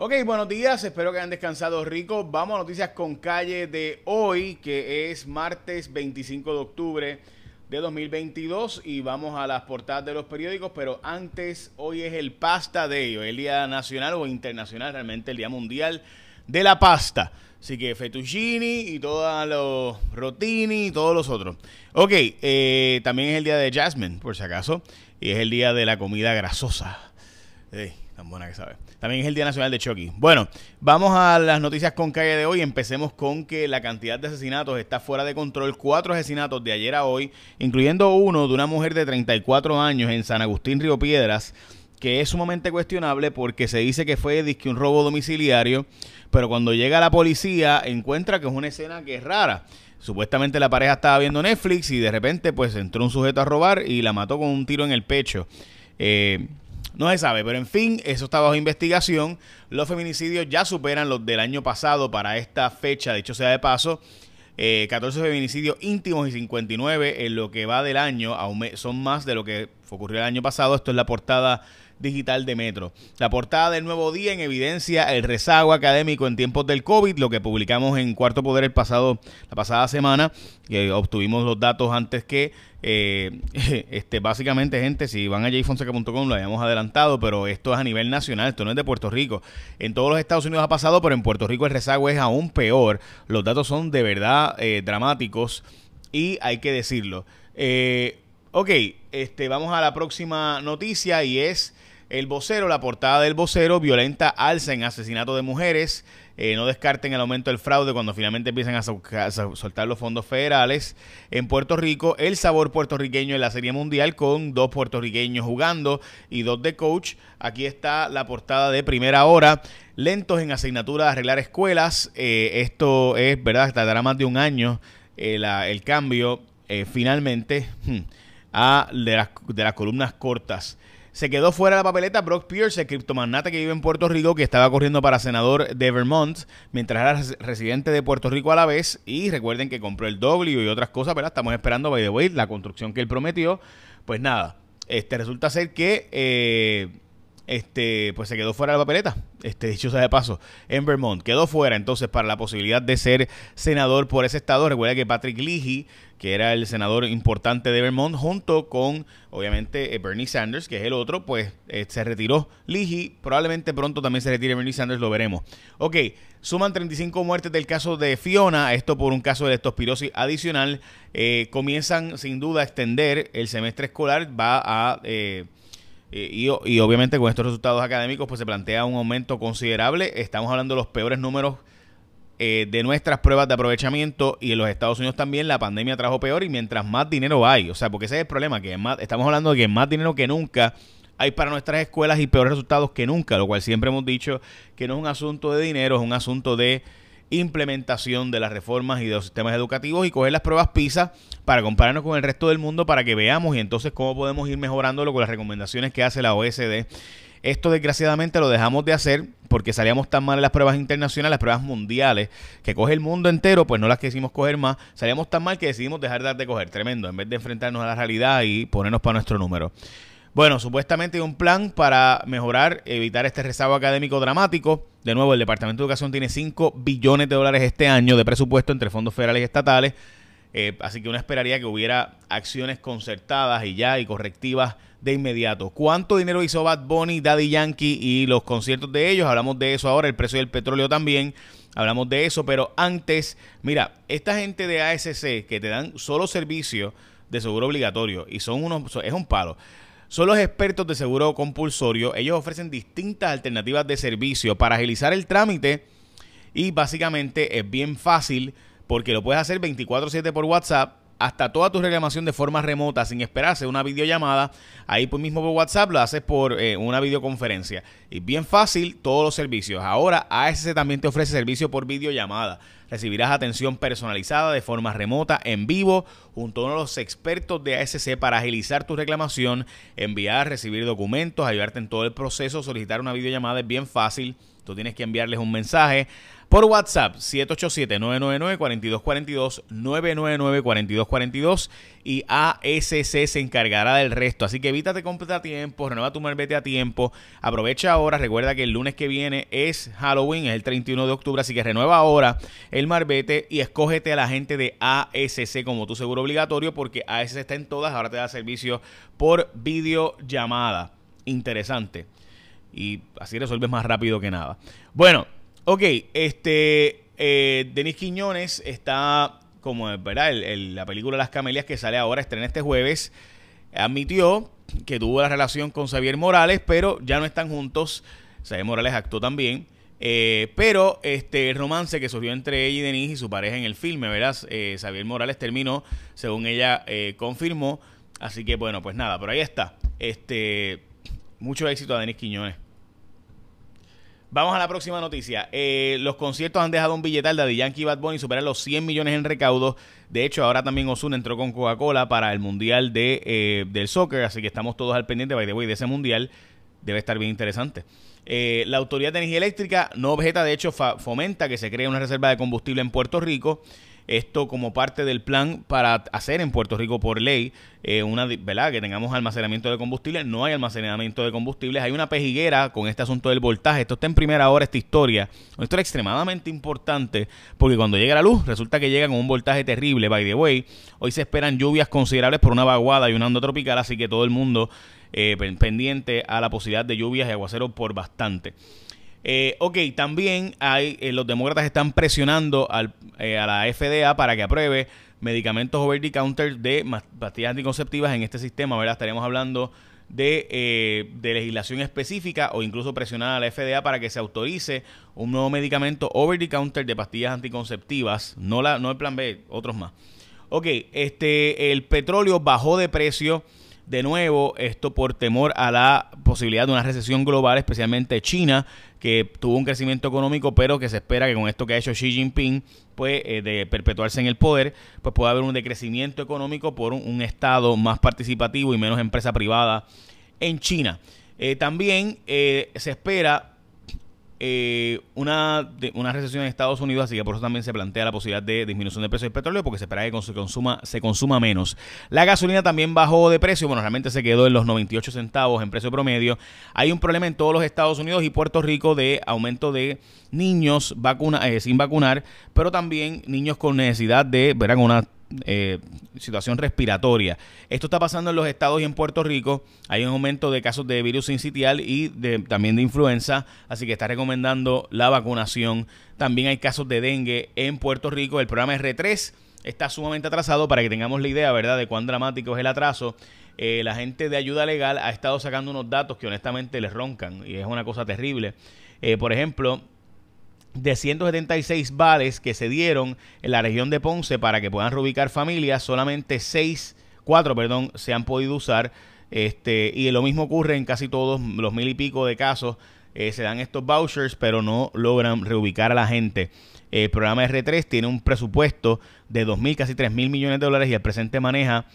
Ok, buenos días, espero que hayan descansado rico. Vamos a noticias con calle de hoy, que es martes 25 de octubre de 2022 y vamos a las portadas de los periódicos, pero antes, hoy es el Pasta Day, el Día Nacional o Internacional, realmente el Día Mundial de la Pasta. Así que fettuccini y todos los rotini y todos los otros. Ok, eh, también es el día de Jasmine, por si acaso, y es el día de la comida grasosa. Tan buena que sabe. También es el Día Nacional de Chucky. Bueno, vamos a las noticias con calle de hoy. Empecemos con que la cantidad de asesinatos está fuera de control. Cuatro asesinatos de ayer a hoy, incluyendo uno de una mujer de 34 años en San Agustín Río Piedras, que es sumamente cuestionable porque se dice que fue un robo domiciliario, pero cuando llega la policía encuentra que es una escena que es rara. Supuestamente la pareja estaba viendo Netflix y de repente pues entró un sujeto a robar y la mató con un tiro en el pecho. Eh, no se sabe, pero en fin, eso está bajo investigación. Los feminicidios ya superan los del año pasado para esta fecha, de hecho sea de paso. 14 eh, feminicidios íntimos y 59 en lo que va del año, son más de lo que ocurrió el año pasado. Esto es la portada digital de Metro. La portada del nuevo día en evidencia el rezago académico en tiempos del COVID, lo que publicamos en Cuarto Poder el pasado, la pasada semana, que obtuvimos los datos antes que eh, este, básicamente, gente, si van a jfonseca.com lo habíamos adelantado, pero esto es a nivel nacional, esto no es de Puerto Rico. En todos los Estados Unidos ha pasado, pero en Puerto Rico el rezago es aún peor. Los datos son de verdad eh, dramáticos y hay que decirlo. Eh, ok, este, vamos a la próxima noticia y es el vocero, la portada del vocero, violenta alza en asesinato de mujeres. Eh, no descarten el aumento del fraude cuando finalmente empiezan a, soltar los fondos federales. En Puerto Rico, el sabor puertorriqueño en la Serie Mundial con dos puertorriqueños jugando y dos de coach. Aquí está la portada de primera hora. Lentos en asignatura de arreglar escuelas. Eh, esto es, ¿verdad? Tardará más de un año eh, el cambio finalmente hmm, a de las, de las columnas cortas. Se quedó fuera de la papeleta Brock Pierce, el criptomagnate que vive en Puerto Rico, que estaba corriendo para senador de Vermont, mientras era residente de Puerto Rico a la vez. Y recuerden que compró el W y otras cosas, ¿verdad? Estamos esperando, by the way, la construcción que él prometió. Pues nada, este resulta ser que eh, este, pues se quedó fuera de la papeleta, este, dicho sea de paso, en Vermont. Quedó fuera entonces para la posibilidad de ser senador por ese estado. Recuerda que Patrick Leahy, que era el senador importante de Vermont, junto con, obviamente, eh, Bernie Sanders, que es el otro, pues eh, se retiró Leahy. Probablemente pronto también se retire Bernie Sanders, lo veremos. Ok, suman 35 muertes del caso de Fiona, esto por un caso de leptospirosis adicional. Eh, comienzan sin duda a extender el semestre escolar, va a... y, obviamente con estos resultados académicos pues se plantea un aumento considerable. Estamos hablando de los peores números eh, de nuestras pruebas de aprovechamiento y en los Estados Unidos también la pandemia trajo peor y mientras más dinero hay, o sea, porque ese es el problema, que estamos hablando de que más dinero que nunca hay para nuestras escuelas y peores resultados que nunca, lo cual siempre hemos dicho que no es un asunto de dinero, es un asunto de implementación de las reformas y de los sistemas educativos y coger las pruebas PISA para compararnos con el resto del mundo para que veamos y entonces cómo podemos ir mejorándolo con las recomendaciones que hace la OSD. Esto desgraciadamente lo dejamos de hacer porque salíamos tan mal en las pruebas internacionales, las pruebas mundiales, que coge el mundo entero, pues no las quisimos coger más. Salíamos tan mal que decidimos dejar de, coger. Tremendo, en vez de enfrentarnos a la realidad y ponernos para nuestro número. Bueno, supuestamente hay un plan para mejorar, evitar este rezago académico dramático. De nuevo, el Departamento de Educación tiene 5 billones de dólares este año de presupuesto entre fondos federales y estatales. Eh, así que uno esperaría que hubiera acciones concertadas y ya y correctivas de inmediato. ¿Cuánto dinero hizo Bad Bunny, Daddy Yankee y los conciertos de ellos? Hablamos de eso ahora, el precio del petróleo también. Hablamos de eso, pero antes, mira, esta gente de ASC que te dan solo servicio de seguro obligatorio y son unos, es un palo. Son los expertos de seguro compulsorio. Ellos ofrecen distintas alternativas de servicio para agilizar el trámite y básicamente es bien fácil porque lo puedes hacer 24/7 por WhatsApp hasta toda tu reclamación de forma remota sin esperarse una videollamada. Ahí pues mismo por WhatsApp lo haces por eh, una videoconferencia. Y bien fácil todos los servicios. Ahora ASC también te ofrece servicio por videollamada. Recibirás atención personalizada de forma remota, en vivo, junto a uno de los expertos de ASC para agilizar tu reclamación, enviar, recibir documentos, ayudarte en todo el proceso, solicitar una videollamada es bien fácil Tú tienes que enviarles un mensaje por WhatsApp 787-999-4242, 999-4242 y ASC se encargará del resto. Así que evítate comprar a tiempo, renueva tu marbete a tiempo, aprovecha ahora, recuerda que el lunes que viene es Halloween, es el 31 de octubre, así que renueva ahora el marbete y escógete a la gente de ASC como tu seguro obligatorio porque ASC está en todas, ahora te da servicio por videollamada. Interesante. Y así resuelves más rápido que nada. Bueno, Ok, este. Eh, Denis Quiñones está, como ¿verdad? la película Las Camelias que sale ahora, estrena este jueves, admitió que tuvo la relación con Xavier Morales, pero ya no están juntos. Xavier Morales actuó también. Eh, pero este el romance que surgió entre ella y Denis y su pareja en el filme, ¿verdad? Eh, Xavier Morales terminó, según ella confirmó. Así que bueno, pues nada, pero ahí está. Este, mucho éxito a Denis Quiñones. Vamos a la próxima noticia. Eh, los conciertos han dejado un billetal de Yankee y Bad Bunny superar los 100 millones en recaudos. De hecho, ahora también Ozuna entró con Coca-Cola para el Mundial de, eh, del Soccer, así que estamos todos al pendiente, by the way, de ese Mundial. Debe estar bien interesante. Eh, la Autoridad de Energía Eléctrica no objeta, de hecho, fomenta que se cree una reserva de combustible en Puerto Rico. Esto como parte del plan para hacer en Puerto Rico por ley eh, una, ¿verdad? Que tengamos almacenamiento de combustible. No hay almacenamiento de combustibles. Hay una pejiguera con este asunto del voltaje. Esto está en primera hora, esta historia. Una historia extremadamente importante porque cuando llega la luz resulta que llega con un voltaje terrible. By the way, hoy se esperan lluvias considerables por una vaguada y una onda tropical, así que todo el mundo eh, pendiente a la posibilidad de lluvias y aguacero por bastante. Eh, ok, también hay, eh, los demócratas están presionando al, eh, a la FDA para que apruebe medicamentos over the counter de pastillas anticonceptivas en este sistema, ¿verdad? Estaríamos hablando de, de, legislación específica o incluso presionar a la FDA para que se autorice un nuevo medicamento over the counter de pastillas anticonceptivas, no, la, no el plan B, otros más. Ok, este, el petróleo bajó de precio de nuevo, esto por temor a la posibilidad de una recesión global, especialmente China, que tuvo un crecimiento económico, pero que se espera que con esto que ha hecho Xi Jinping, pues eh, de perpetuarse en el poder, pues pueda haber un decrecimiento económico por un, Estado más participativo y menos empresa privada en China. Eh, también eh, se espera eh, una, una recesión en Estados Unidos, así que por eso también se plantea la posibilidad de disminución de precio del petróleo, porque se espera que se consuma, se consuma menos. La gasolina también bajó de precio, bueno, realmente se quedó en los 98 centavos en precio promedio. Hay un problema en todos los Estados Unidos y Puerto Rico de aumento de niños vacuna, eh, sin vacunar, pero también niños con necesidad de, verán, una eh, situación respiratoria. Esto está pasando en los estados y en Puerto Rico. Hay un aumento de casos de virus sincitial y de, también de influenza, así que está recomendando la vacunación. También hay casos de dengue en Puerto Rico. El programa R3 está sumamente atrasado para que tengamos la idea, ¿verdad?, de cuán dramático es el atraso. Eh, la gente de ayuda legal ha estado sacando unos datos que honestamente les roncan y es una cosa terrible. Eh, por ejemplo, de 176 vales que se dieron en la región de Ponce para que puedan reubicar familias, solamente 6, 4, perdón, se han podido usar. Este, y lo mismo ocurre en casi todos los mil y pico de casos. Eh, se dan estos vouchers, pero no logran reubicar a la gente. El programa R3 tiene un presupuesto de 2.000, casi 3.000 millones de dólares y el presente maneja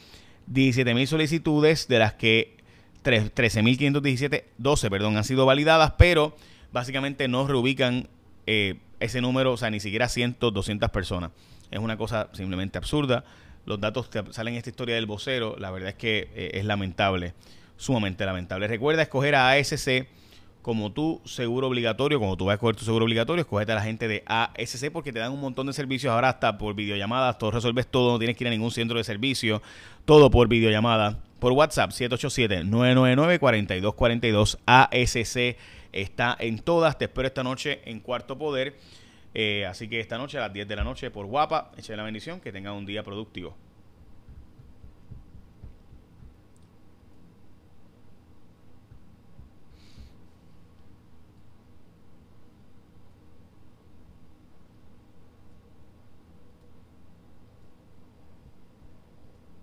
17.000 solicitudes, de las que 13.517, 12, perdón, han sido validadas, pero básicamente no reubican eh, ese número, o sea, ni siquiera 100, 200 personas. Es una cosa simplemente absurda. Los datos que salen en esta historia del vocero, la verdad es que eh, es lamentable, sumamente lamentable. Recuerda escoger a ASC como tu seguro obligatorio, como tú vas a escoger tu seguro obligatorio, escogete a la gente de ASC porque te dan un montón de servicios ahora hasta por videollamadas, todo resuelves todo, no tienes que ir a ningún centro de servicio, todo por videollamada, por WhatsApp 787-999-4242 ASC Está en todas. Te espero esta noche en Cuarto Poder. Eh, así que esta noche a las 10 de la noche por Guapa, eche la bendición, que tenga un día productivo.